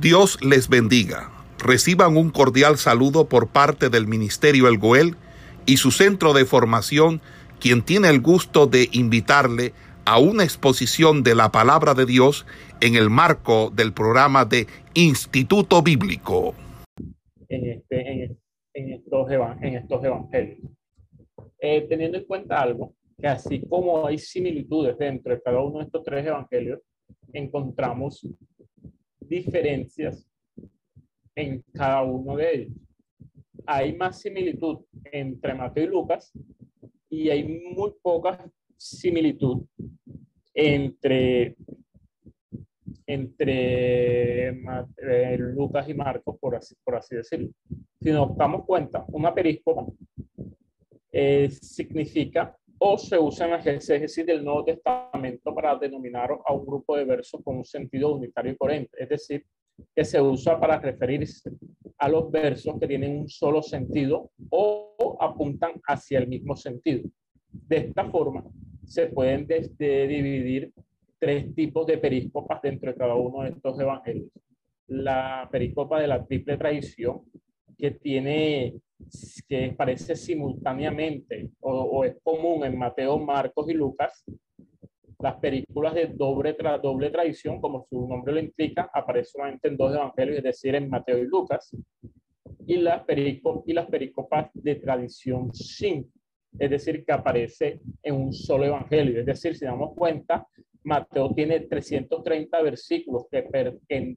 Dios les bendiga. Reciban un cordial saludo por parte del Ministerio El Goel y su centro de formación, quien tiene el gusto de invitarle a una exposición de la palabra de Dios en el marco del programa de Instituto Bíblico. En, este, en, estos, evangelios. Eh, teniendo en cuenta algo, que así como hay similitudes dentro de cada uno de estos tres evangelios, encontramos diferencias en cada uno de ellos. Hay más similitud entre Mateo y Lucas y hay muy poca similitud entre, entre eh, Lucas y Marcos, por así, por así decirlo. Si nos damos cuenta, una períscopa eh, significa o se usa en la exégesis del Nuevo Testamento para denominar a un grupo de versos con un sentido unitario y coherente, es decir, que se usa para referirse a los versos que tienen un solo sentido o apuntan hacia el mismo sentido. De esta forma, se pueden dividir tres tipos de períscopas dentro de cada uno de estos evangelios. La períscopa de la triple tradición, que tiene que parece simultáneamente o, es común en Mateo, Marcos y Lucas, las películas de doble, tra doble tradición, como su nombre lo implica, aparecen solamente en dos evangelios, es decir, en Mateo y Lucas, y las, y las pericopas de tradición sin, es decir, que aparece en un solo evangelio. Es decir, si damos cuenta, Mateo tiene 330 versículos que,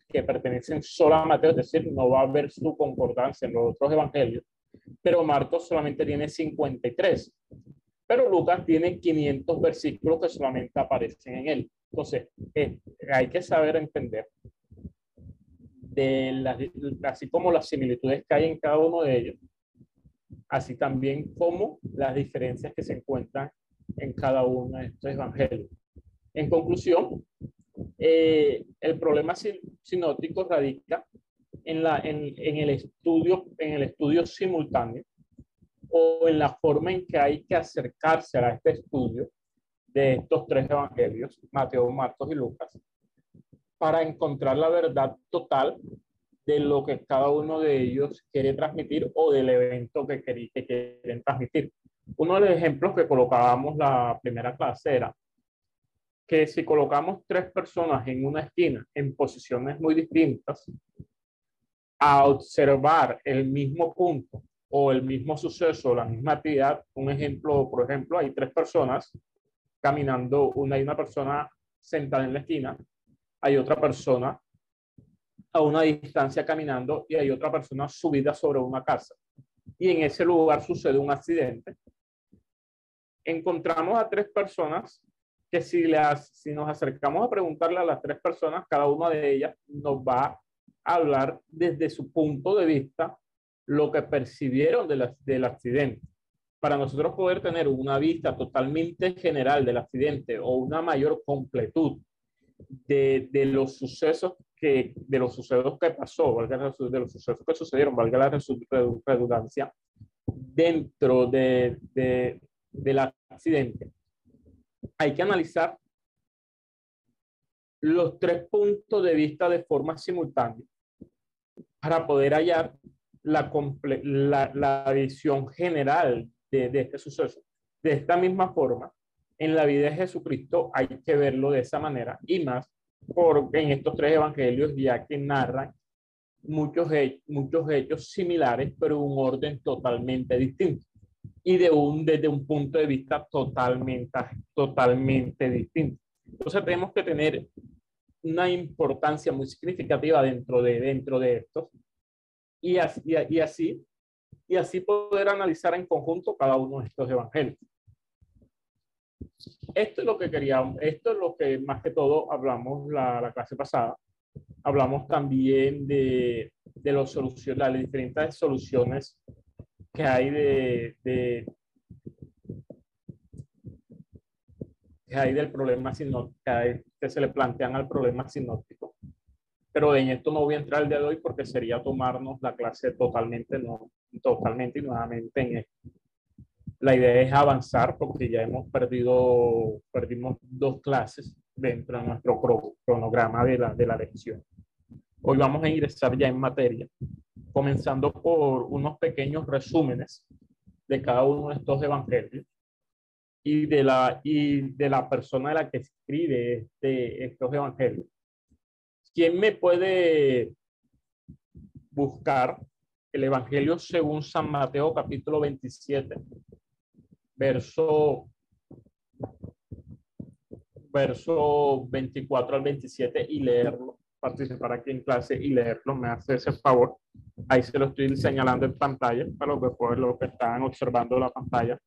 que pertenecen solo a Mateo, es decir, no va a haber su concordancia en los otros evangelios pero Marcos solamente tiene 53. Pero Lucas tiene 500 versículos que solamente aparecen en él. Entonces, eh, hay que saber entender de así como las similitudes que hay en cada uno de ellos, así también como las diferencias que se encuentran en cada uno de estos evangelios. En conclusión, eh, el problema sinótico radica en, la, en, en, el estudio, en el estudio simultáneo o en la forma en que hay que acercarse a este estudio de estos tres evangelios, Mateo, Marcos y Lucas, para encontrar la verdad total de lo que cada uno de ellos quiere transmitir o del evento que, que quieren transmitir. Uno de los ejemplos que colocábamos la primera clase era que si colocamos tres personas en una esquina en posiciones muy distintas, a observar el mismo punto o el mismo suceso, la misma actividad. Un ejemplo, por ejemplo, hay tres personas caminando, una hay una persona sentada en la esquina, hay otra persona a una distancia caminando y hay otra persona subida sobre una casa. Y en ese lugar sucede un accidente. Encontramos a tres personas que si, las, si nos acercamos a preguntarle a las tres personas, cada una de ellas nos va hablar desde su punto de vista lo que percibieron de del accidente. Para nosotros poder tener una vista totalmente general del accidente o una mayor completud de, de los sucesos que, de los sucesos que pasó, valga de los sucesos que sucedieron, valga la redundancia, dentro de, de, del accidente, hay que analizar los tres puntos de vista de forma simultánea para poder hallar la, visión general de, este suceso. De esta misma forma, en la vida de Jesucristo hay que verlo de esa manera y más por, en estos tres evangelios ya que narran muchos, muchos hechos similares, pero un orden totalmente distinto y de un, desde un punto de vista totalmente, totalmente distinto. Entonces tenemos que tener una importancia muy significativa dentro de, dentro de estos y así, y, así, y así poder analizar en conjunto cada uno de estos evangelios. Esto es lo que queríamos, esto es lo que más que todo hablamos la, la clase pasada. Hablamos también de, de los soluciones, las diferentes soluciones que hay de, de, que hay del problema que, se le plantean al problema sinóptico. Pero en esto no voy a entrar el día de hoy porque sería tomarnos la clase totalmente, no, totalmente y nuevamente en esto. La idea es avanzar porque ya hemos perdido, perdimos dos clases dentro de nuestro cronograma de la, de la lección. Hoy vamos a ingresar ya en materia, comenzando por unos pequeños resúmenes de cada uno de estos evangelios y de la, y de la persona de la que escribe este, estos evangelios. ¿Quién me puede buscar el Evangelio según San Mateo capítulo 27, verso, verso 24 al 27 y leerlo? Participar aquí en clase y leerlo, me hace ese favor. Ahí se lo estoy señalando en pantalla para los los que están observando la pantalla.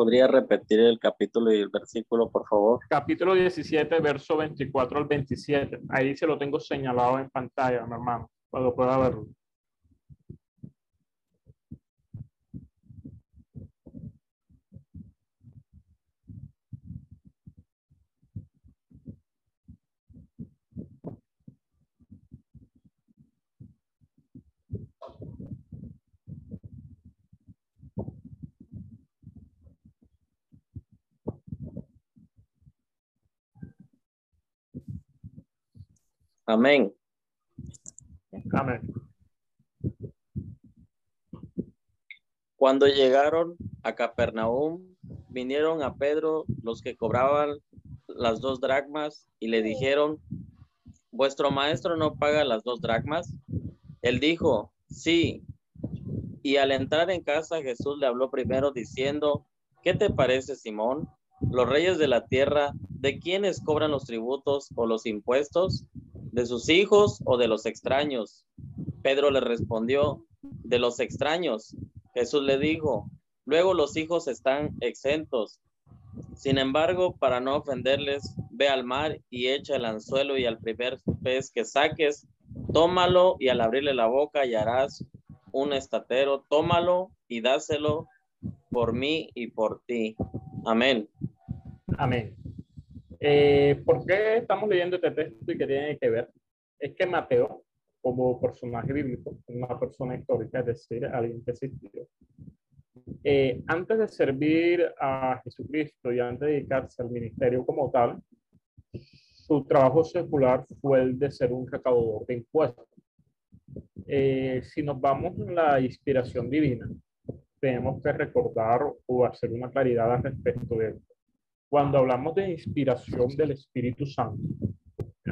¿Podría repetir el capítulo y el versículo, por favor? Capítulo 17, verso 24 al 27. Ahí se lo tengo señalado en pantalla, mi hermano, que pueda verlo. Amén. Amén. Cuando llegaron a Capernaum, vinieron a Pedro los que cobraban las dos dracmas y le dijeron, ¿vuestro maestro no paga las dos dracmas? Él dijo, sí. Y al entrar en casa, Jesús le habló primero diciendo, ¿qué te parece, Simón? Los reyes de la tierra, ¿de quiénes cobran los tributos o los impuestos? ¿De sus hijos o de los extraños? Pedro le respondió, de los extraños. Jesús le dijo, luego los hijos están exentos. Sin embargo, para no ofenderles, ve al mar y echa el anzuelo y al primer pez que saques, tómalo y al abrirle la boca y harás un estatero, tómalo y dáselo por mí y por ti. Amén. Amén. Eh, ¿Por qué estamos leyendo este texto y qué tiene que ver? Es que Mateo, como personaje bíblico, una persona histórica, es decir, alguien que existió, eh, antes de servir a Jesucristo y antes de dedicarse al ministerio como tal, su trabajo secular fue el de ser un recaudador de impuestos. Eh, si nos vamos a la inspiración divina, tenemos que recordar o hacer una claridad al respecto de cuando hablamos de inspiración del Espíritu Santo,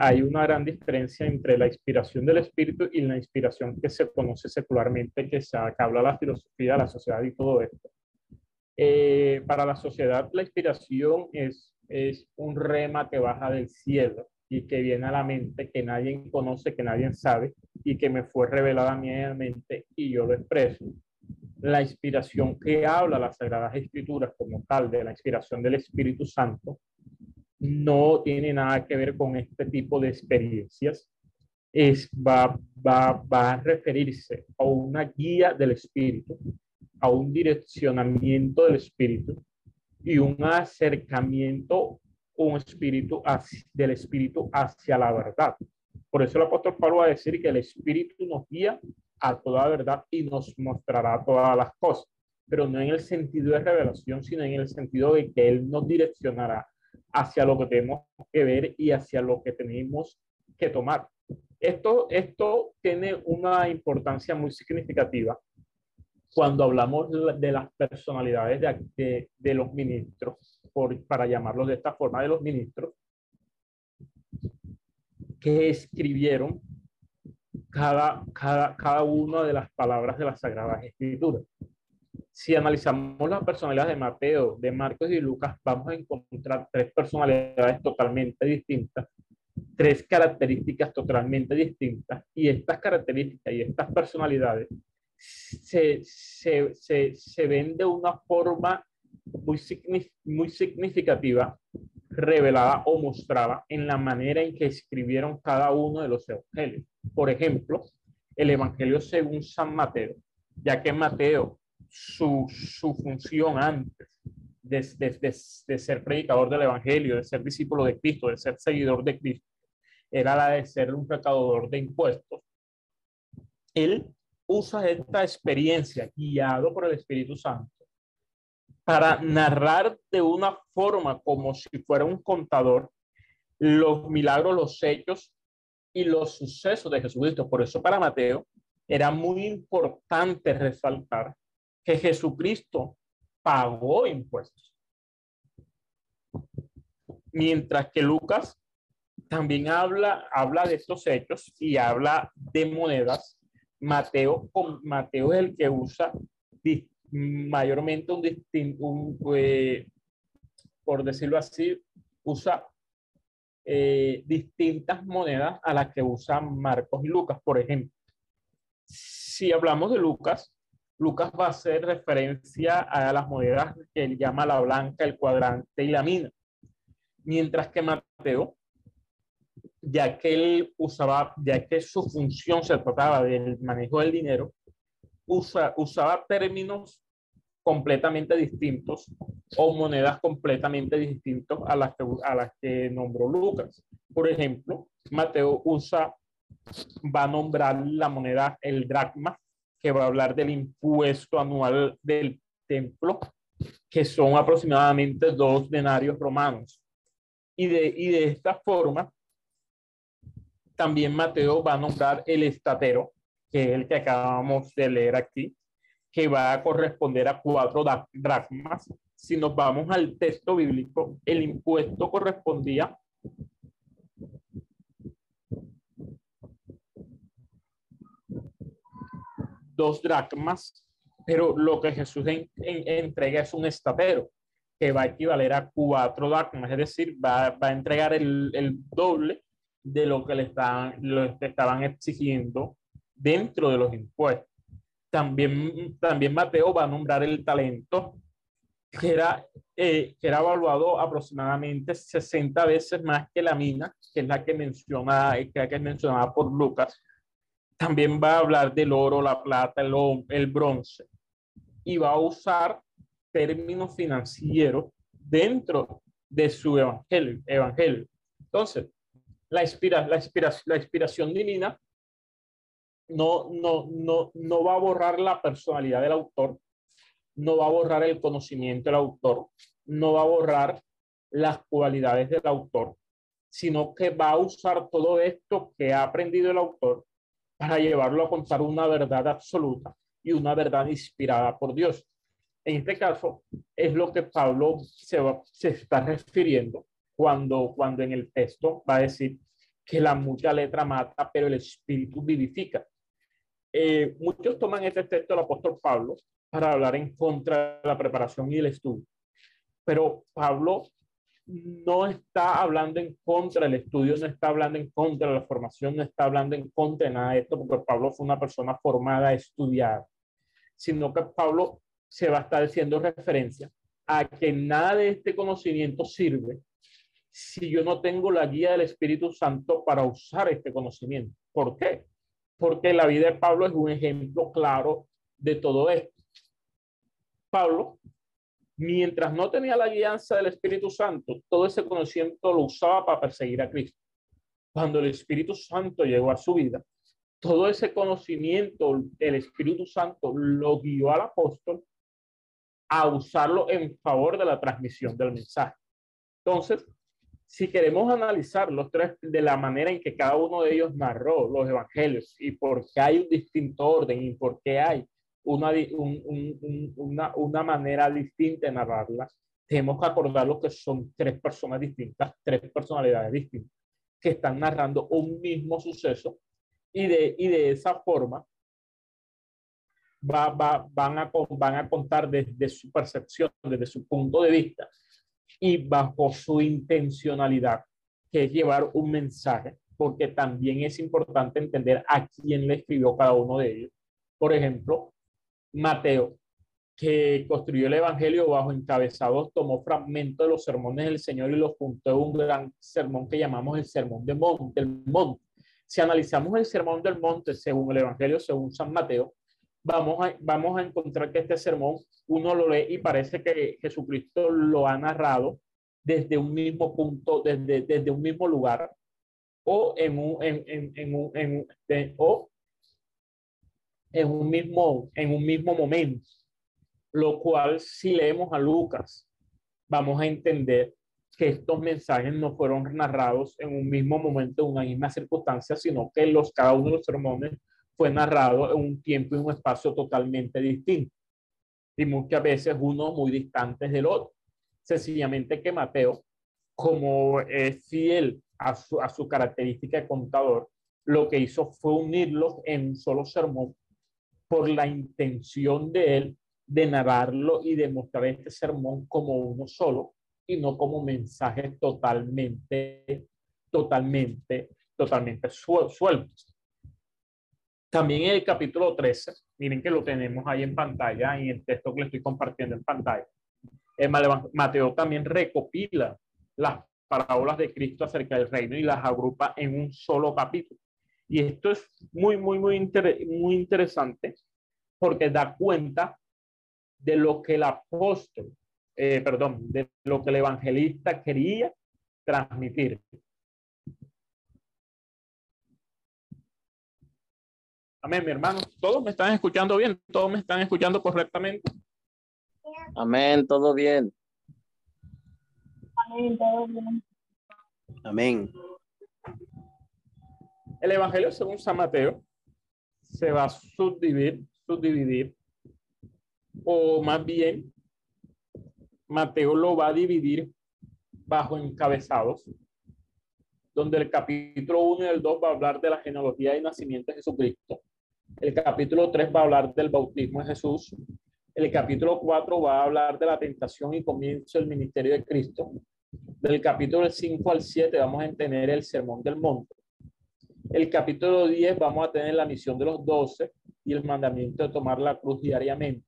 hay una gran diferencia entre la inspiración del Espíritu y la inspiración que se conoce secularmente, que, se, que habla la filosofía, la sociedad y todo esto. Eh, para la sociedad, la inspiración es, es un rema que baja del cielo y que viene a la mente, que nadie conoce, que nadie sabe y que me fue revelada a mi mente y yo lo expreso la inspiración que habla las Sagradas Escrituras como tal de la inspiración del Espíritu Santo no tiene nada que ver con este tipo de experiencias. Es, va, va, va a referirse a una guía del Espíritu, a un direccionamiento del Espíritu y un acercamiento un espíritu del Espíritu hacia la verdad. Por eso el apóstol Pablo va a decir que el Espíritu nos guía a toda verdad y nos mostrará todas las cosas, pero no en el sentido de revelación, sino en el sentido de que Él nos direccionará hacia lo que tenemos que ver y hacia lo que tenemos que tomar. Esto, esto tiene una importancia muy significativa cuando hablamos de las personalidades de, de, los ministros, por, para llamarlos de esta forma, de los ministros, que escribieron cada, cada, cada una de las palabras de las Sagradas Escrituras. Si analizamos las personalidades de Mateo, de Marcos y de Lucas, vamos a encontrar tres personalidades totalmente distintas, tres características totalmente distintas, y estas características y estas personalidades se, se, se, se ven de una forma muy, muy significativa revelada o mostrada en la manera en que escribieron cada uno de los evangelios. Por ejemplo, el evangelio según San Mateo, ya que Mateo, su, su función antes de, de, de, ser predicador del evangelio, de ser discípulo de Cristo, de ser seguidor de Cristo, era la de ser un recaudador de impuestos, él usa esta experiencia guiado por el Espíritu Santo para narrar de una forma como si fuera un contador los milagros, los hechos y los sucesos de Jesucristo. Por eso para Mateo era muy importante resaltar que Jesucristo pagó impuestos. Mientras que Lucas también habla, habla de estos hechos y habla de monedas. Mateo, Mateo es el que usa mayormente un distinto, eh, por decirlo así, usa eh, distintas monedas a las que usan Marcos y Lucas. Por ejemplo, si hablamos de Lucas, Lucas va a hacer referencia a las monedas que él llama la blanca, el cuadrante y la mina. Mientras que Mateo, ya que él usaba, ya que su función se trataba del manejo del dinero, usa, usaba términos completamente distintos o monedas completamente distintos a las que, a las que nombró Lucas. Por ejemplo, Mateo usa, va a nombrar la moneda, el dracma, que va a hablar del impuesto anual del templo, que son aproximadamente dos denarios romanos. Y de, y de esta forma, también Mateo va a nombrar el estatero, que es el que acabamos de leer aquí, que va a corresponder a cuatro dracmas. Si nos vamos al texto bíblico, el impuesto correspondía dos dracmas, pero lo que Jesús entrega es un estatero, que va a equivaler a cuatro dracmas, es decir, va, a entregar el, doble de lo que le estaban, lo que estaban exigiendo dentro de los impuestos. También, también Mateo va a nombrar el talento, que era, eh, que era evaluado aproximadamente 60 veces más que la mina, que es la que menciona, que es mencionada por Lucas. También va a hablar del oro, la plata, el, el bronce. Y va a usar términos financieros dentro de su evangelio. evangelio. Entonces, la, inspira, la, inspiración, la inspiración divina no, no, no, no va a borrar la personalidad del autor, no va a borrar el conocimiento del autor, no va a borrar las cualidades del autor, sino que va a usar todo esto que ha aprendido el autor para llevarlo a contar una verdad absoluta y una verdad inspirada por Dios. En este caso, es lo que Pablo se, se está refiriendo cuando, cuando en el texto va a decir que la mucha letra mata, pero el espíritu vivifica. Eh, muchos toman este texto del apóstol Pablo para hablar en contra de la preparación y el estudio. Pero Pablo no está hablando en contra del estudio, no está hablando en contra de la formación, no está hablando en contra de nada de esto, porque Pablo fue una persona formada a estudiar, sino que Pablo se va a estar haciendo referencia a que nada de este conocimiento sirve si yo no tengo la guía del Espíritu Santo para usar este conocimiento. ¿Por qué? Porque la vida de Pablo es un ejemplo claro de todo esto. Pablo, mientras no tenía la guianza del Espíritu Santo, todo ese conocimiento lo usaba para perseguir a Cristo. Cuando el Espíritu Santo llegó a su vida, todo ese conocimiento, el Espíritu Santo lo guió al apóstol a usarlo en favor de la transmisión del mensaje. Entonces, si queremos analizar los tres de la manera en que cada uno de ellos narró los evangelios y por qué hay un distinto orden y por qué hay una, una, una manera distinta de narrarlas, tenemos que acordar que son tres personas distintas, tres personalidades distintas, que están narrando un mismo suceso y de, y de esa forma va, va, van, a, van a contar desde su percepción, desde su punto de vista, y bajo su intencionalidad, que es llevar un mensaje, porque también es importante entender a quién le escribió cada uno de ellos. Por ejemplo, Mateo, que construyó el Evangelio bajo encabezados, tomó fragmentos de los sermones del Señor y los juntó en un gran sermón que llamamos el Sermón del Monte. Si analizamos el Sermón del Monte según el Evangelio, según San Mateo, vamos a, vamos a encontrar que este sermón uno lo lee y parece que Jesucristo lo ha narrado desde un mismo punto, desde, desde un mismo lugar, o en un, en, en, en un, en, o en un mismo, en un mismo momento. Lo cual, si leemos a Lucas, vamos a entender que estos mensajes no fueron narrados en un mismo momento, en una misma circunstancia, sino que los, cada uno de los sermones fue narrado en un tiempo y un espacio totalmente distinto. Y muchas veces uno muy distantes del otro. Sencillamente que Mateo, como es fiel a su, a su característica de contador, lo que hizo fue unirlos en un solo sermón por la intención de él de narrarlo y de mostrar este sermón como uno solo y no como mensajes totalmente, totalmente, totalmente sueltos. También en el capítulo 13, miren que lo tenemos ahí en pantalla, en el texto que le estoy compartiendo en pantalla. Mateo también recopila las parábolas de Cristo acerca del reino y las agrupa en un solo capítulo. Y esto es muy, muy, muy, muy interesante porque da cuenta de lo que el apóstol, eh, perdón, de lo que el evangelista quería transmitir. Amén, mi hermano. ¿Todos me están escuchando bien? ¿Todos me están escuchando correctamente? Amén, todo bien. Amén, todo bien. Amén. El Evangelio según San Mateo se va a subdividir, subdividir, o más bien, Mateo lo va a dividir bajo encabezados, donde el capítulo 1 y el 2 va a hablar de la genealogía y nacimiento de Jesucristo. El capítulo 3 va a hablar del bautismo de Jesús. El capítulo 4 va a hablar de la tentación y comienzo del ministerio de Cristo. Del capítulo 5 al 7 vamos a tener el sermón del monte. El capítulo 10 vamos a tener la misión de los 12 y el mandamiento de tomar la cruz diariamente.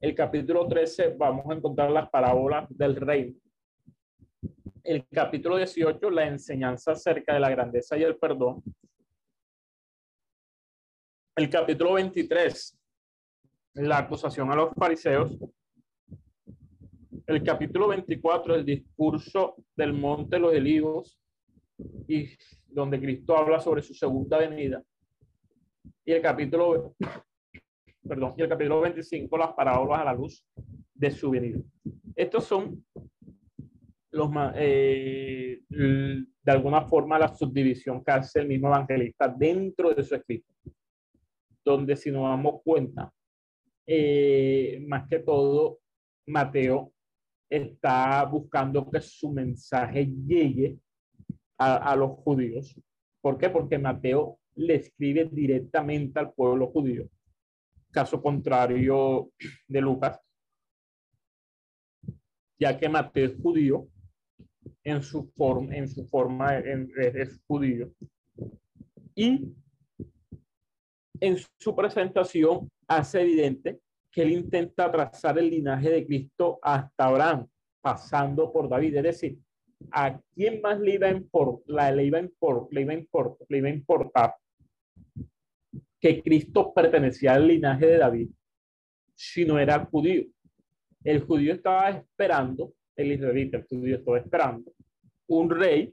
El capítulo 13 vamos a encontrar las parábolas del reino. El capítulo 18, la enseñanza acerca de la grandeza y el perdón. El capítulo 23, la acusación a los fariseos. El capítulo 24, el discurso del monte de los olivos y donde Cristo habla sobre su segunda venida. Y el capítulo, perdón, y el capítulo 25, las parábolas a la luz de su venida. Estos son los eh, de alguna forma la subdivisión que hace el mismo evangelista dentro de su escrito, donde si nos damos cuenta, eh, más que todo, Mateo está buscando que su mensaje llegue a, los judíos. ¿Por qué? Porque Mateo le escribe directamente al pueblo judío. Caso contrario de Lucas, ya que Mateo es judío, en su forma, en su forma es judío. Y en su presentación hace evidente que él intenta trazar el linaje de Cristo hasta Abraham, pasando por David. Es decir, ¿a quién más le iba a, importar, le iba a, le iba a, le iba a importar que Cristo pertenecía al linaje de David si no era judío? El judío estaba esperando, el israelita, el judío estaba esperando un rey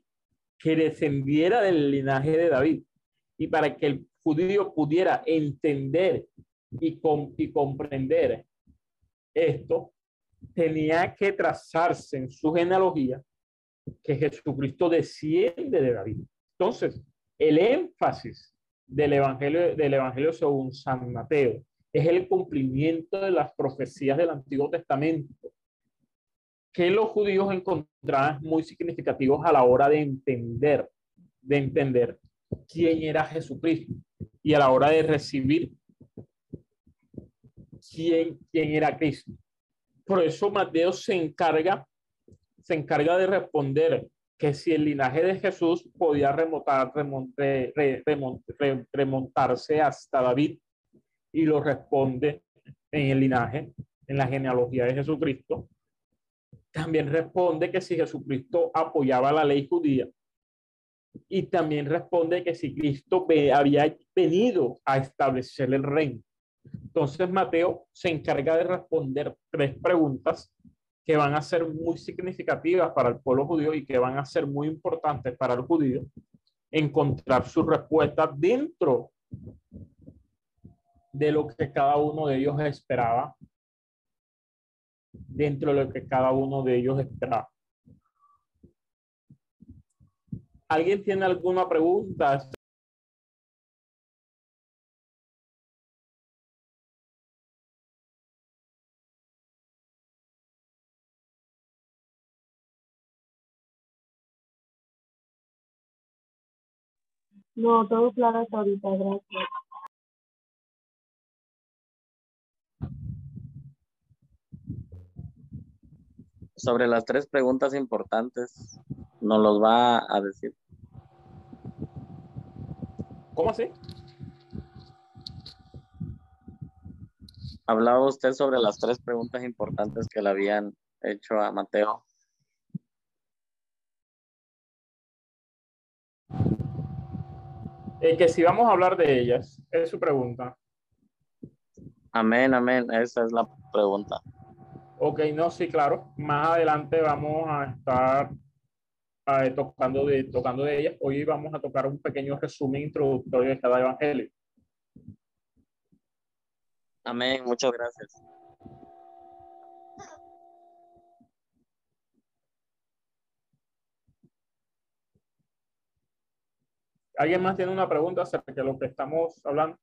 que descendiera del linaje de David. Y para que el judío pudiera entender y, comprender esto, tenía que trazarse en su genealogía que Jesucristo desciende de David. Entonces, el énfasis del evangelio, del evangelio según San Mateo es el cumplimiento de las profecías del Antiguo Testamento, que los judíos encontraban muy significativos a la hora de entender, de entender quién era Jesucristo y a la hora de recibir quién, quién era Cristo. Por eso Mateo se encarga se encarga de responder que si el linaje de Jesús podía remontar, remontarse hasta David y lo responde en el linaje, en la genealogía de Jesucristo. También responde que si Jesucristo apoyaba la ley judía y también responde que si Cristo había venido a establecer el reino. Entonces Mateo se encarga de responder tres preguntas que van a ser muy significativas para el pueblo judío y que van a ser muy importantes para el judío. encontrar su respuesta dentro de lo que cada uno de ellos esperaba, dentro de lo que cada uno de ellos esperaba. ¿Alguien tiene alguna pregunta? No, todo claro hasta ahorita, gracias. Sobre las tres preguntas importantes, nos los va a decir. ¿Cómo así? Hablaba usted sobre las tres preguntas importantes que le habían hecho a Mateo. Eh, que si vamos a hablar de ellas, es su pregunta. Amén, amén. Esa es la pregunta. Ok, no, sí, claro. Más adelante vamos a estar eh, tocando, de, tocando de ellas. Hoy vamos a tocar un pequeño resumen introductorio de cada evangelio. Amén, muchas gracias. ¿Alguien más tiene una pregunta acerca de lo que estamos hablando?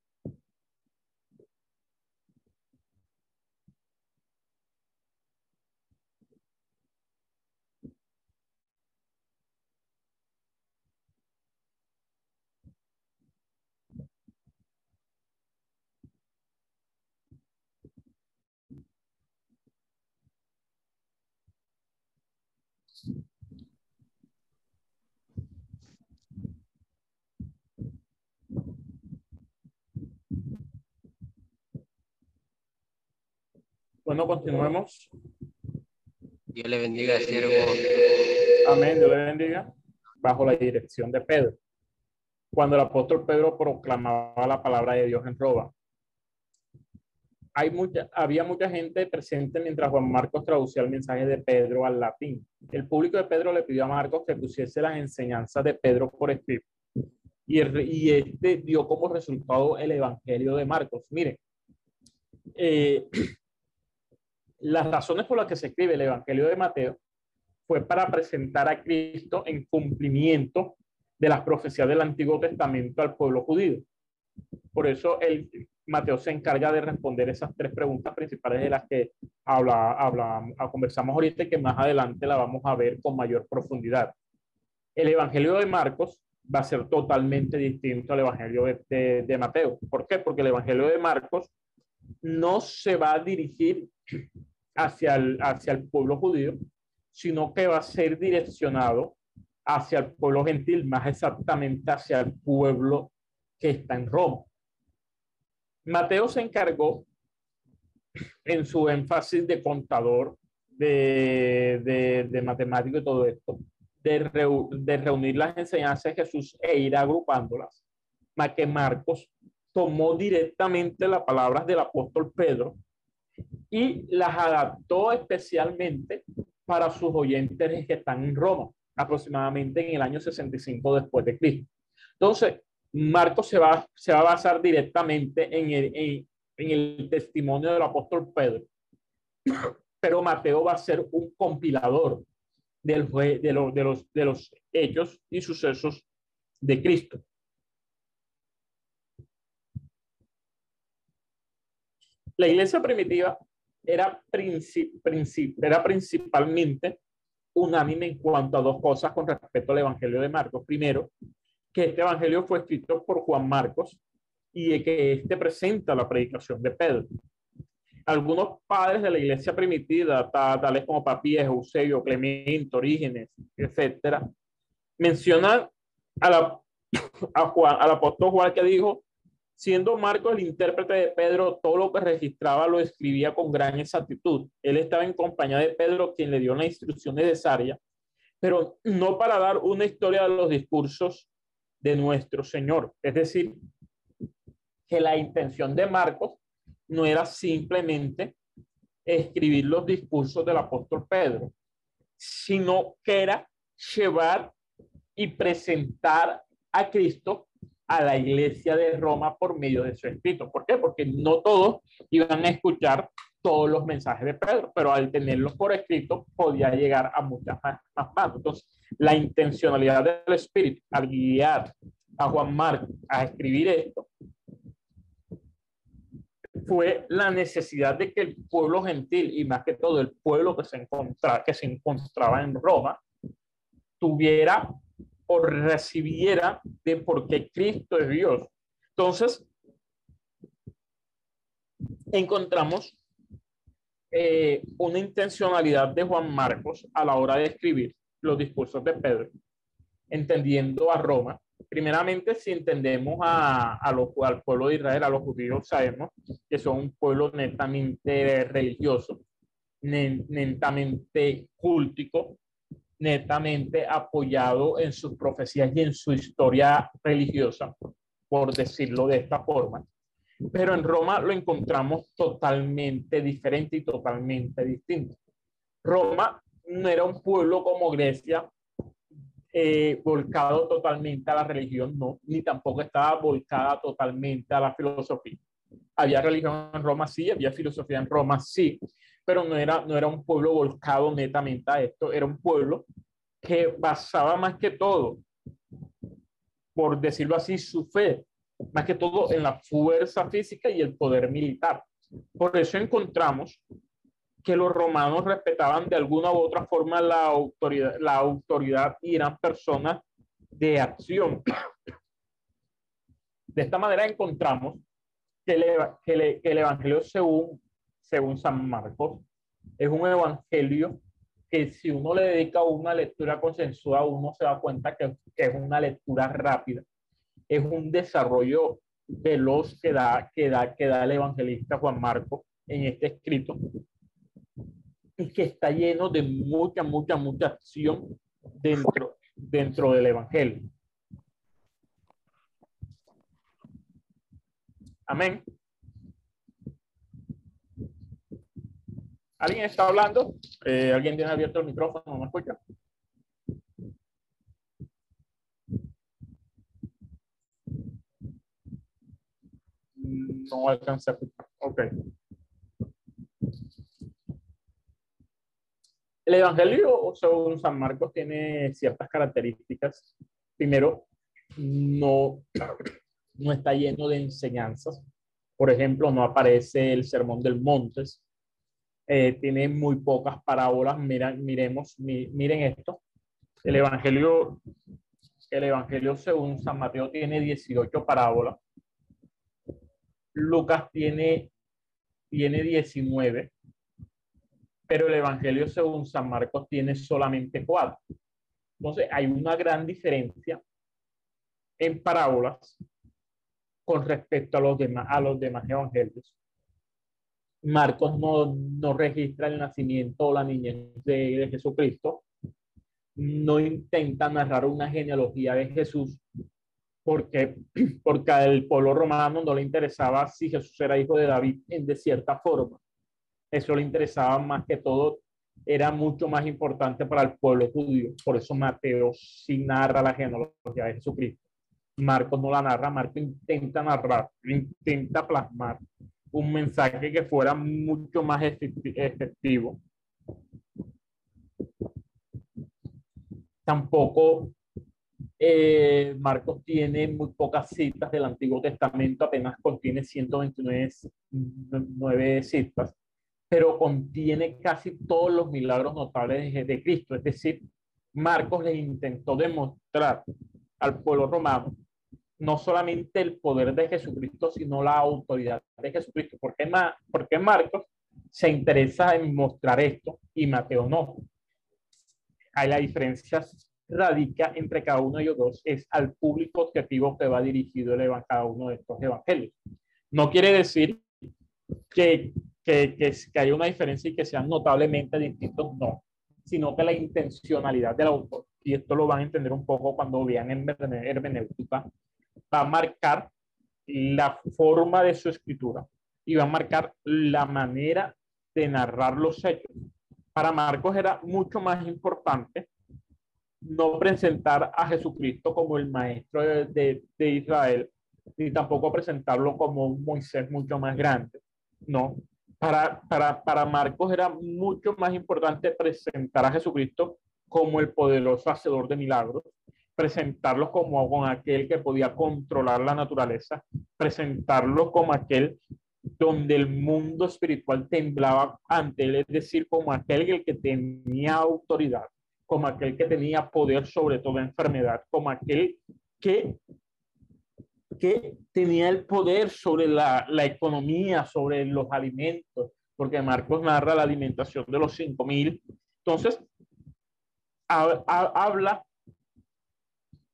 Bueno, continuemos. Dios le bendiga, siervo. Amén, Dios le bendiga. Bajo la dirección de Pedro. Cuando el apóstol Pedro proclamaba la palabra de Dios en Roma, hay mucha, había mucha gente presente mientras Juan Marcos traducía el mensaje de Pedro al latín. El público de Pedro le pidió a Marcos que pusiese las enseñanzas de Pedro por escrito. Y, y este dio como resultado el Evangelio de Marcos. Miren, eh, las razones por las que se escribe el Evangelio de Mateo fue para presentar a Cristo en cumplimiento de las profecías del Antiguo Testamento al pueblo judío. Por eso el, Mateo se encarga de responder esas tres preguntas principales de las que habla, habla, conversamos ahorita y que más adelante la vamos a ver con mayor profundidad. El Evangelio de Marcos va a ser totalmente distinto al Evangelio de, de Mateo. ¿Por qué? Porque el Evangelio de Marcos no se va a dirigir hacia el, hacia el pueblo judío, sino que va a ser direccionado hacia el pueblo gentil, más exactamente hacia el pueblo que está en Roma. Mateo se encargó en su énfasis de contador, de, de, matemático y todo esto, de, de, reunir las enseñanzas de Jesús e ir agrupándolas, más que Marcos tomó directamente las palabras del apóstol Pedro y las adaptó especialmente para sus oyentes que están en Roma, aproximadamente en el año 65 después de Cristo. Entonces, Marcos se va, se va a basar directamente en el, en, el testimonio del apóstol Pedro, pero Mateo va a ser un compilador del, de, de, los, de los hechos y sucesos de Cristo. La iglesia primitiva era, era principalmente unánime en cuanto a dos cosas con respecto al Evangelio de Marcos. Primero, que este Evangelio fue escrito por Juan Marcos y que este presenta la predicación de Pedro. Algunos padres de la iglesia primitiva, tales como Papías, Eusebio, Clemente, Orígenes, etcétera, mencionan a la, a Juan, al apóstol Juan que dijo Siendo Marcos el intérprete de Pedro, todo lo que registraba lo escribía con gran exactitud. Él estaba en compañía de Pedro, quien le dio la instrucción necesaria, pero no para dar una historia de los discursos de nuestro Señor. Es decir, que la intención de Marcos no era simplemente escribir los discursos del apóstol Pedro, sino que era llevar y presentar a Cristo a la iglesia de Roma por medio de su escrito. ¿Por qué? Porque no todos iban a escuchar todos los mensajes de Pedro, pero al tenerlos por escrito podía llegar a muchas más, más. Entonces, la intencionalidad del Espíritu al guiar a Juan Marcos a escribir esto fue la necesidad de que el pueblo gentil y más que todo el pueblo que se encontraba en Roma tuviera o recibiera de por qué Cristo es Dios. Entonces, encontramos eh, una intencionalidad de Juan Marcos a la hora de escribir los discursos de Pedro, entendiendo a Roma. Primeramente, si entendemos a, los, al pueblo de Israel, a los judíos, sabemos que son un pueblo netamente religioso, netamente cultico, netamente apoyado en sus profecías y en su historia religiosa, por decirlo de esta forma. Pero en Roma lo encontramos totalmente diferente y totalmente distinto. Roma no era un pueblo como Grecia, eh, volcado totalmente a la religión, no, ni tampoco estaba volcada totalmente a la filosofía. Había religión en Roma, sí, había filosofía en Roma, sí, pero no era, no era un pueblo volcado netamente a esto, era un pueblo que basaba más que todo, por decirlo así, su fe, más que todo en la fuerza física y el poder militar. Por eso encontramos que los romanos respetaban de alguna u otra forma la autoridad, la autoridad y eran personas de acción. De esta manera encontramos que el, que el, que el Evangelio según, según San Marcos es un evangelio que si uno le dedica una lectura consensuada, uno se da cuenta que, que, es una lectura rápida. Es un desarrollo veloz que da, que, da, que da el evangelista Juan Marcos en este escrito y que está lleno de mucha, mucha, mucha acción dentro, dentro del evangelio. Amén. ¿Alguien está hablando? Eh, ¿Alguien tiene abierto el micrófono? ¿No me escucha? No alcancé a escuchar. Ok. El Evangelio, según San Marcos, tiene ciertas características. Primero, no, no está lleno de enseñanzas. Por ejemplo, no aparece el Sermón del Montes, eh, tiene muy pocas parábolas. Mira, miremos, mi, miren esto. El Evangelio, el Evangelio según San Mateo tiene 18 parábolas. Lucas tiene, tiene 19. Pero el Evangelio según San Marcos tiene solamente 4. Entonces hay una gran diferencia en parábolas con respecto a los demás, a los demás evangelios. Marcos no, no registra el nacimiento o la niñez de, de, Jesucristo, no intenta narrar una genealogía de Jesús, porque, porque al pueblo romano no le interesaba si Jesús era hijo de David en de cierta forma. Eso le interesaba más que todo, era mucho más importante para el pueblo judío. Por eso Mateo sí narra la genealogía de Jesucristo. Marcos no la narra, Marcos intenta narrar, intenta plasmar un mensaje que fuera mucho más efectivo. Tampoco eh, Marcos tiene muy pocas citas del Antiguo Testamento, apenas contiene 129 citas, pero contiene casi todos los milagros notables de, de Cristo. Es decir, Marcos le intentó demostrar al pueblo romano no solamente el poder de Jesucristo, sino la autoridad de Jesucristo. ¿Por qué, ¿Por qué Marcos se interesa en mostrar esto y Mateo no? Hay la diferencia radica entre cada uno de ellos dos, es al público objetivo que va dirigido el cada uno de estos evangelios. No quiere decir que, que, que, que haya una diferencia y que sean notablemente distintos, no, sino que la intencionalidad del autor, y esto lo van a entender un poco cuando vean en hermenéutica, va a marcar la forma de su escritura y va a marcar la manera de narrar los hechos. Para Marcos era mucho más importante no presentar a Jesucristo como el maestro de, de, Israel, ni tampoco presentarlo como un Moisés mucho más grande. No, para, para, para Marcos era mucho más importante presentar a Jesucristo como el poderoso hacedor de milagros, presentarlo como con aquel que podía controlar la naturaleza, presentarlo como aquel donde el mundo espiritual temblaba ante él, es decir, como aquel que tenía autoridad, como aquel que tenía poder sobre toda enfermedad, como aquel que, que tenía el poder sobre la, la economía, sobre los alimentos, porque Marcos narra la alimentación de los cinco mil. Entonces, ha, ha, habla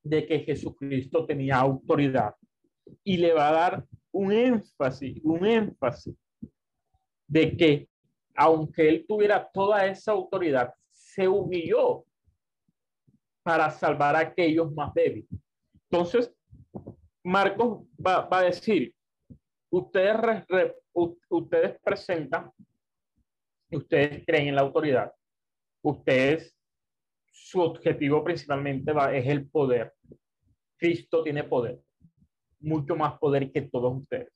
de que Jesucristo tenía autoridad y le va a dar un énfasis, un énfasis de que aunque él tuviera toda esa autoridad, se humilló para salvar a aquellos más débiles. Entonces, Marcos va, va a decir, ustedes, re, re, ustedes presentan, ustedes creen en la autoridad, ustedes, su objetivo principalmente va, es el poder. Cristo tiene poder mucho más poder que todos ustedes,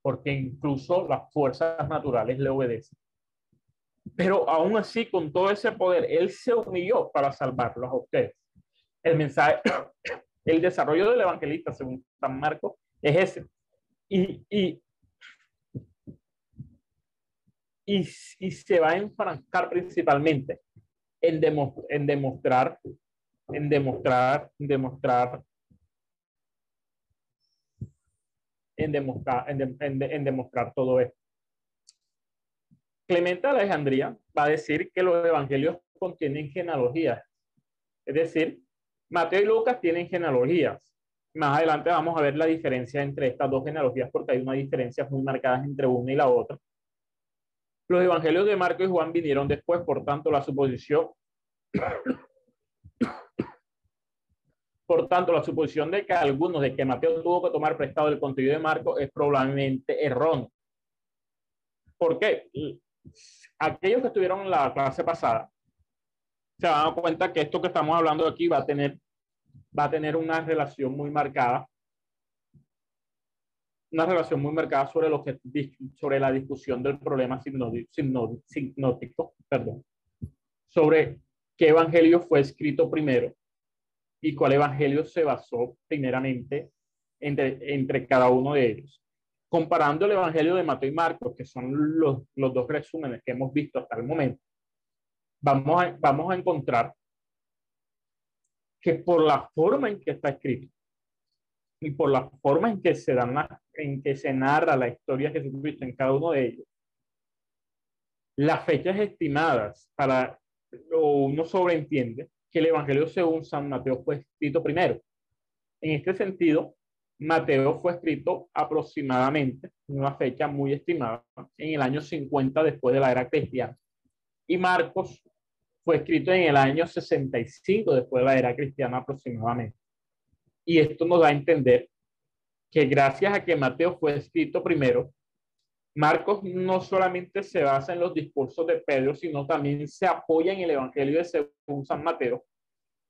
porque incluso las fuerzas naturales le obedecen. Pero aún así, con todo ese poder, Él se humilló para salvarlos a ustedes. El mensaje, el desarrollo del evangelista, según San Marcos, es ese. Y, y, y, se va a enfrancar principalmente en, demo, en demostrar, en demostrar, en demostrar en demostrar, en, en, en demostrar todo esto. Clemente de Alejandría va a decir que los evangelios contienen genealogías. Es decir, Mateo y Lucas tienen genealogías. Más adelante vamos a ver la diferencia entre estas dos genealogías porque hay una diferencia muy marcada entre una y la otra. Los evangelios de Marco y Juan vinieron después, por tanto, la suposición por tanto, la suposición de que algunos de que Mateo tuvo que tomar prestado el contenido de Marco es probablemente erróneo. ¿Por qué? Aquellos que estuvieron en la clase pasada se van a cuenta que esto que estamos hablando aquí va a tener, va a tener una relación muy marcada una relación muy marcada sobre, lo que, sobre la discusión del problema sinótico, perdón, sobre qué evangelio fue escrito primero y cuál evangelio se basó primeramente entre, entre cada uno de ellos. Comparando el evangelio de Mateo y Marcos, que son los, los dos resúmenes que hemos visto hasta el momento, vamos a, vamos a encontrar que por la forma en que está escrito y por la forma en que se, dan en que se narra la historia de Jesucristo en cada uno de ellos, las fechas estimadas para, o uno sobreentiende, que el Evangelio según San Mateo fue escrito primero. En este sentido, Mateo fue escrito aproximadamente, en una fecha muy estimada, en el año 50 después de la era cristiana. Y Marcos fue escrito en el año 65 después de la era cristiana aproximadamente. Y esto nos da a entender que gracias a que Mateo fue escrito primero, Marcos no solamente se basa en los discursos de Pedro, sino también se apoya en el Evangelio de según San Mateo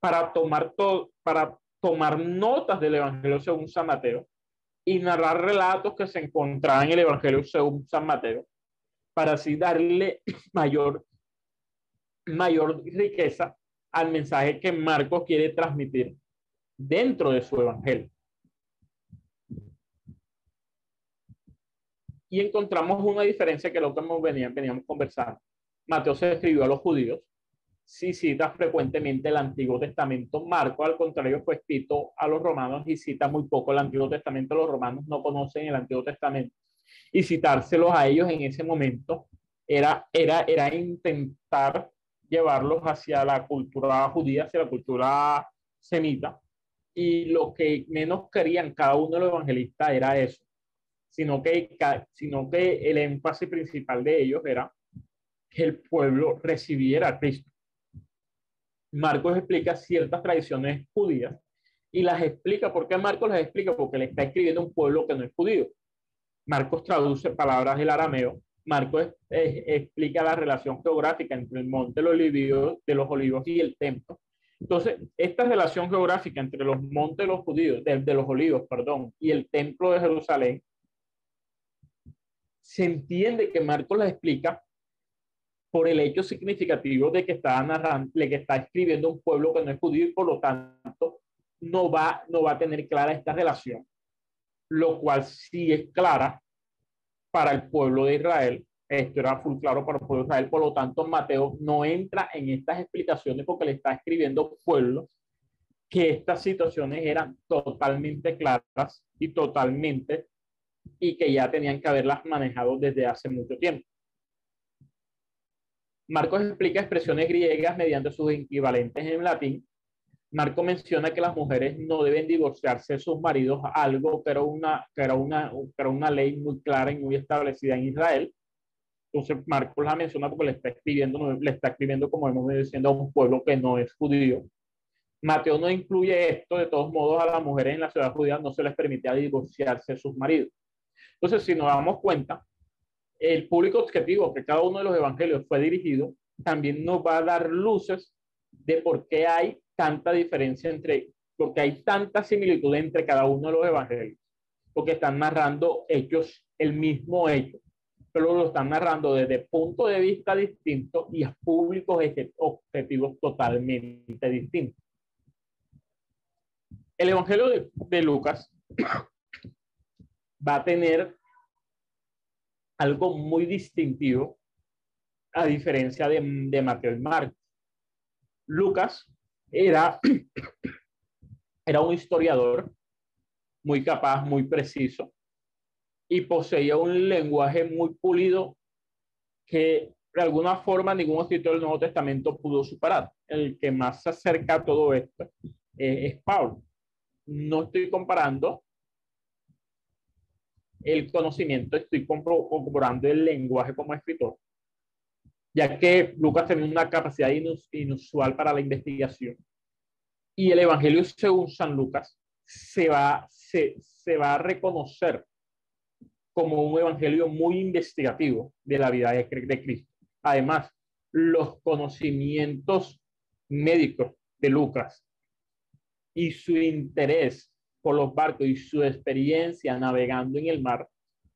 para tomar, todo, para tomar notas del Evangelio según San Mateo y narrar relatos que se encontraban en el Evangelio según San Mateo, para así darle mayor, mayor riqueza al mensaje que Marcos quiere transmitir dentro de su Evangelio. y encontramos una diferencia que lo que veníamos, veníamos conversando. Mateo se escribió a los judíos, sí cita frecuentemente el Antiguo Testamento. Marco, al contrario, fue escrito a los romanos y cita muy poco el Antiguo Testamento. Los romanos no conocen el Antiguo Testamento. Y citárselos a ellos en ese momento era, era, era intentar llevarlos hacia la cultura judía, hacia la cultura semita. Y lo que menos querían cada uno de los evangelistas era eso, sino que, sino que el énfasis principal de ellos era que el pueblo recibiera a Cristo. Marcos explica ciertas tradiciones judías y las explica. ¿Por qué Marcos las explica? Porque le está escribiendo un pueblo que no es judío. Marcos traduce palabras del arameo. Marcos explica la relación geográfica entre el monte de los olivos y el templo. Entonces, esta relación geográfica entre los montes de los judíos, de, de los olivos, perdón, y el templo de Jerusalén, se entiende que Marcos la explica por el hecho significativo de que está narrando, de que está escribiendo un pueblo que no es judío y por lo tanto no va, no va a tener clara esta relación, lo cual sí es clara para el pueblo de Israel. Esto era full claro para el pueblo de Israel, por lo tanto Mateo no entra en estas explicaciones porque le está escribiendo pueblos que estas situaciones eran totalmente claras y totalmente y que ya tenían que haberlas manejado desde hace mucho tiempo. Marcos explica expresiones griegas mediante sus equivalentes en latín. Marco menciona que las mujeres no deben divorciarse de sus maridos, algo que era una, que era una, que era una ley muy clara y muy establecida en Israel. Entonces Marcos la menciona porque le está escribiendo, le está escribiendo, como hemos diciendo, a un pueblo que no es judío. Mateo no incluye esto, de todos modos a las mujeres en la ciudad judía no se les permitía divorciarse de sus maridos. Entonces, si nos damos cuenta, el público objetivo que cada uno de los evangelios fue dirigido también nos va a dar luces de por qué hay tanta diferencia entre, porque hay tanta similitud entre cada uno de los evangelios, porque están narrando hechos, el mismo hecho, pero lo están narrando desde puntos de vista distintos y a públicos objetivos totalmente distintos. El evangelio de, Lucas va a tener algo muy distintivo a diferencia de, de Mateo y Marcos. Lucas era, era un historiador muy capaz, muy preciso y poseía un lenguaje muy pulido que de alguna forma ningún escritor del Nuevo Testamento pudo superar. El que más se acerca a todo esto eh, es Pablo. No estoy comparando el conocimiento, estoy comparando el lenguaje como escritor, ya que Lucas tenía una capacidad inusual para la investigación. Y el Evangelio según San Lucas se va, se, se va a reconocer como un evangelio muy investigativo de la vida de, de Cristo. Además, los conocimientos médicos de Lucas y su interés por los barcos y su experiencia navegando en el mar,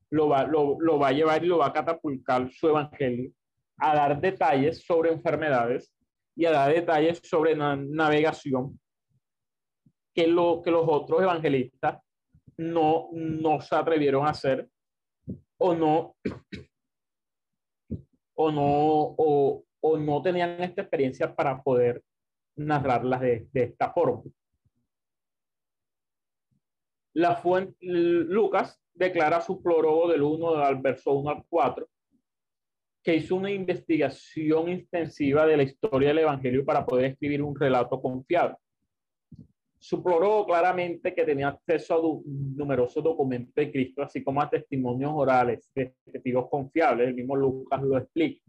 lo va, lo, lo va a llevar y lo va a catapultar su evangelio a dar detalles sobre enfermedades y a dar detalles sobre na navegación que, lo, que los otros evangelistas no, no se atrevieron a hacer o no o no o, o no tenían esta experiencia para poder narrarlas de, esta forma. La fuente, Lucas declara su prólogo del 1 al verso 1 al 4, que hizo una investigación extensiva de la historia del Evangelio para poder escribir un relato confiable. Su prólogo claramente que tenía acceso a numerosos documentos de Cristo, así como a testimonios orales de testigos confiables. El mismo Lucas lo explica.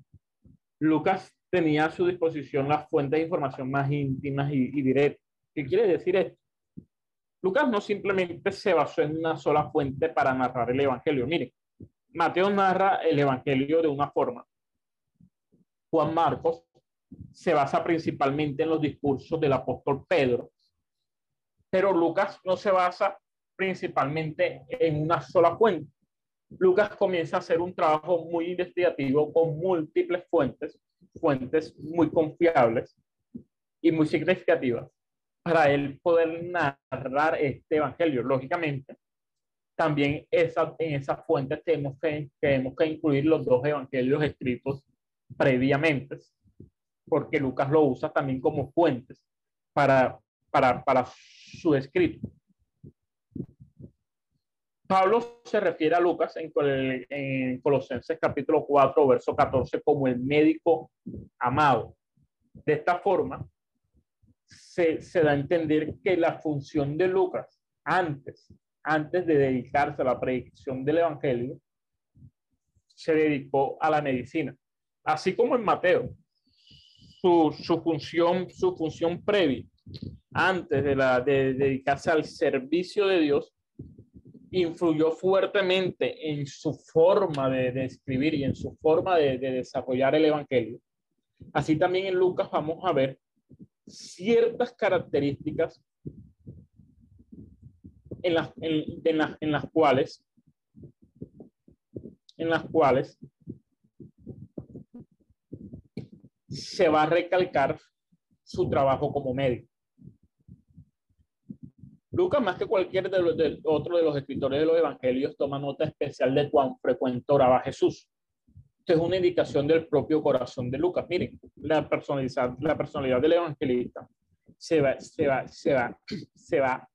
Lucas tenía a su disposición las fuentes de información más íntimas y, y directas. ¿Qué quiere decir esto? Lucas no simplemente se basó en una sola fuente para narrar el Evangelio. Miren, Mateo narra el Evangelio de una forma. Juan Marcos se basa principalmente en los discursos del apóstol Pedro, pero Lucas no se basa principalmente en una sola fuente. Lucas comienza a hacer un trabajo muy investigativo con múltiples fuentes, fuentes muy confiables y muy significativas para él poder narrar este evangelio. Lógicamente, también esa, en esas fuentes tenemos que, tenemos que incluir los dos evangelios escritos previamente, porque Lucas lo usa también como fuentes para, para, para su escrito. Pablo se refiere a Lucas en, en, Colosenses capítulo 4, verso 14, como el médico amado. De esta forma, se, da a entender que la función de Lucas antes, antes de dedicarse a la predicción del Evangelio, se dedicó a la medicina. Así como en Mateo, su función, su función previa, antes de, la, de dedicarse al servicio de Dios, influyó fuertemente en su forma de, escribir y en su forma de, de, desarrollar el Evangelio. Así también en Lucas vamos a ver ciertas características en las, en las, en las cuales en las cuales se va a recalcar su trabajo como médico. Lucas, más que cualquier de los, de, otro de los escritores de los evangelios, toma nota especial de cuán frecuente oraba Jesús. Esto es una indicación del propio corazón de Lucas. Miren, la personalidad, la personalidad del evangelista se va, se va, se va, se va,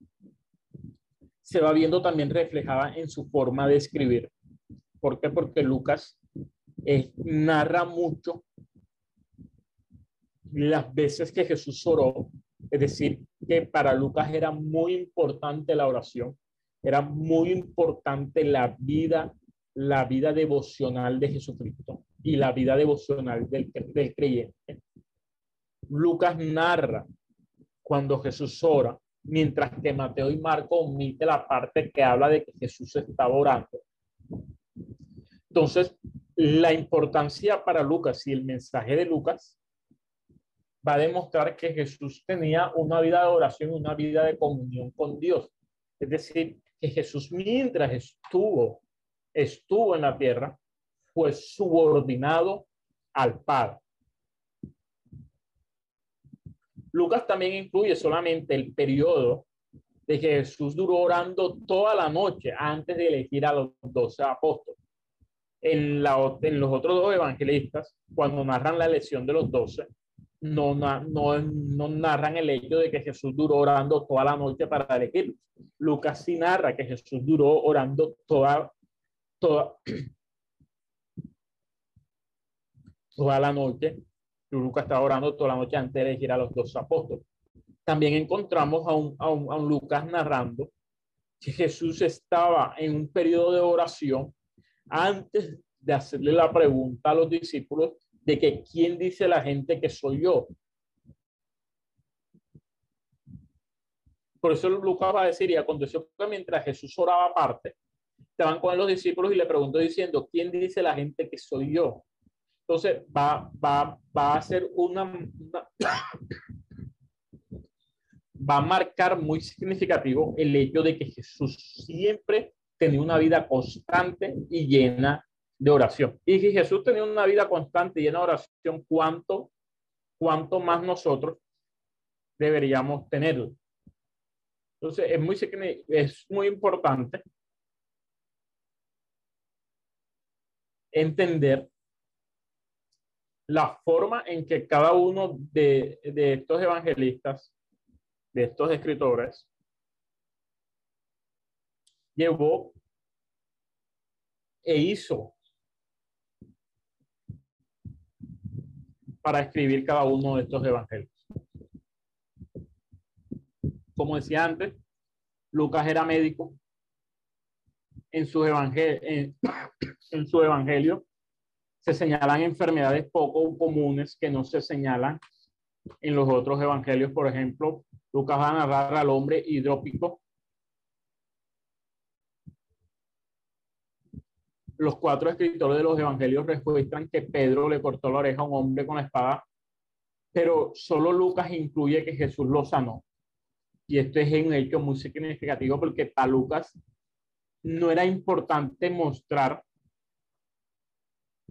se va viendo también reflejada en su forma de escribir. ¿Por qué? Porque Lucas eh, narra mucho las veces que Jesús oró, es decir, que para Lucas era muy importante la oración, era muy importante la vida, la vida devocional de Jesucristo y la vida devocional del, del creyente. Lucas narra cuando Jesús ora, mientras que Mateo y Marco omite la parte que habla de que Jesús estaba orando. Entonces, la importancia para Lucas y el mensaje de Lucas va a demostrar que Jesús tenía una vida de oración, una vida de comunión con Dios. Es decir, que Jesús mientras estuvo, estuvo en la tierra, fue subordinado al Padre. Lucas también incluye solamente el periodo de que Jesús duró orando toda la noche antes de elegir a los doce apóstoles. En, la, en los otros dos evangelistas, cuando narran la elección de los doce, no, no, no narran el hecho de que Jesús duró orando toda la noche para elegir. Lucas sí narra que Jesús duró orando toda, toda, toda la noche. Lucas estaba orando toda la noche antes de elegir a los dos apóstoles. También encontramos a un, a un, a un Lucas narrando que Jesús estaba en un periodo de oración antes de hacerle la pregunta a los discípulos de que quién dice la gente que soy yo. Por eso Lucas va a decir, y aconteció que mientras Jesús oraba aparte, estaban con los discípulos y le preguntó diciendo, ¿quién dice la gente que soy yo? Entonces va, va, va a ser una, una va a marcar muy significativo el hecho de que Jesús siempre tenía una vida constante y llena de oración. Y si Jesús tenía una vida constante y llena de oración, ¿cuánto, cuánto más nosotros deberíamos tenerlo? Entonces, es muy, es muy importante entender la forma en que cada uno de, de estos evangelistas, de estos escritores, llevó e hizo para escribir cada uno de estos evangelios. Como decía antes, Lucas era médico. En su, evangelio, se señalan enfermedades poco comunes que no se señalan en los otros evangelios. Por ejemplo, Lucas va a narrar al hombre hidrópico los cuatro escritores de los evangelios registran que Pedro le cortó la oreja a un hombre con la espada, pero solo Lucas incluye que Jesús lo sanó. Y esto es un hecho muy significativo porque para Lucas no era importante mostrar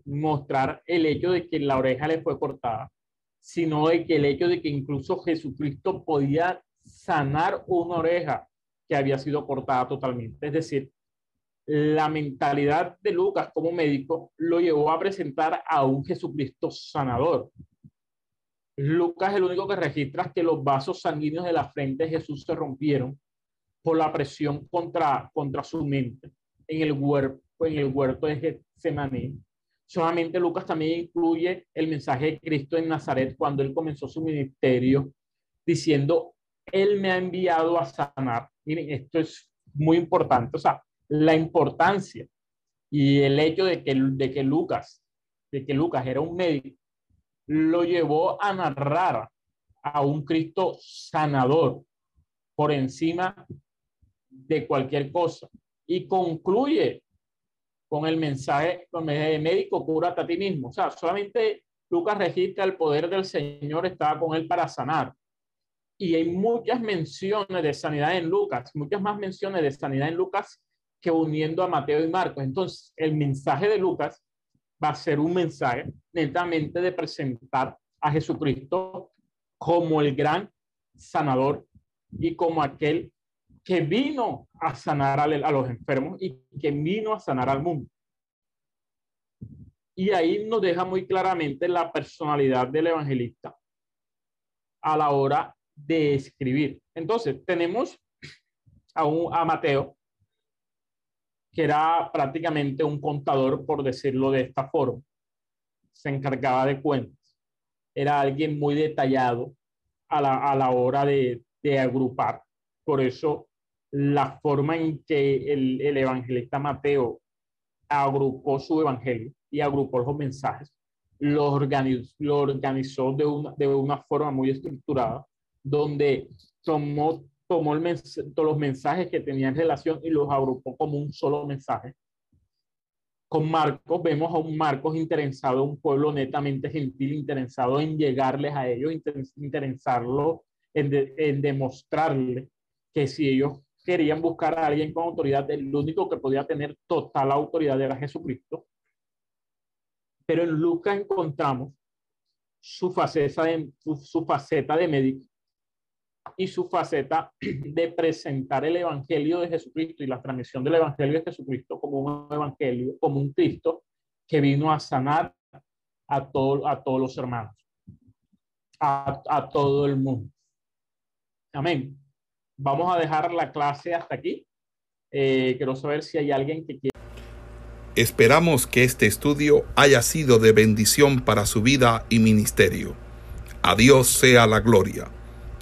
mostrar el hecho de que la oreja le fue cortada, sino de que el hecho de que incluso Jesucristo podía sanar una oreja que había sido cortada totalmente. Es decir, la mentalidad de Lucas como médico lo llevó a presentar a un Jesucristo sanador. Lucas es el único que registra que los vasos sanguíneos de la frente de Jesús se rompieron por la presión contra, contra su mente en el huerto, en el huerto de Getsemaní. Solamente Lucas también incluye el mensaje de Cristo en Nazaret cuando él comenzó su ministerio diciendo, Él me ha enviado a sanar. Miren, esto es muy importante. O sea, la importancia y el hecho de que, de que Lucas, de que Lucas era un médico, lo llevó a narrar a un Cristo sanador por encima de cualquier cosa. Y concluye con el mensaje, con el médico, cúrate a ti mismo. O sea, solamente Lucas registra el poder del Señor estaba con él para sanar. Y hay muchas menciones de sanidad en Lucas, muchas más menciones de sanidad en Lucas que uniendo a Mateo y Marcos. Entonces, el mensaje de Lucas va a ser un mensaje netamente de presentar a Jesucristo como el gran sanador y como aquel que vino a sanar a, los enfermos y que vino a sanar al mundo. Y ahí nos deja muy claramente la personalidad del evangelista a la hora de escribir. Entonces, tenemos a, un, a Mateo, que era prácticamente un contador, por decirlo de esta forma. Se encargaba de cuentas. Era alguien muy detallado a la, a la hora de, agrupar. Por eso, la forma en que el, el evangelista Mateo agrupó su evangelio y agrupó los mensajes, lo organizó, lo organizó de, una, de una forma muy estructurada, donde tomó tomó el todos los mensajes que tenían relación y los agrupó como un solo mensaje. Con Marcos vemos a un Marcos interesado, un pueblo netamente gentil, interesado en llegarles a ellos, interesarlo en, en demostrarle que si ellos querían buscar a alguien con autoridad, el único que podía tener total autoridad era Jesucristo. Pero en Lucas encontramos su faceta de, su, su faceta de médico, y su faceta de presentar el Evangelio de Jesucristo y la transmisión del Evangelio de Jesucristo como un Evangelio, como un Cristo que vino a sanar a, todo, a todos los hermanos, a, todo el mundo. Amén. Vamos a dejar la clase hasta aquí. Eh, quiero saber si hay alguien que quiera. Esperamos que este estudio haya sido de bendición para su vida y ministerio. A Dios sea la gloria.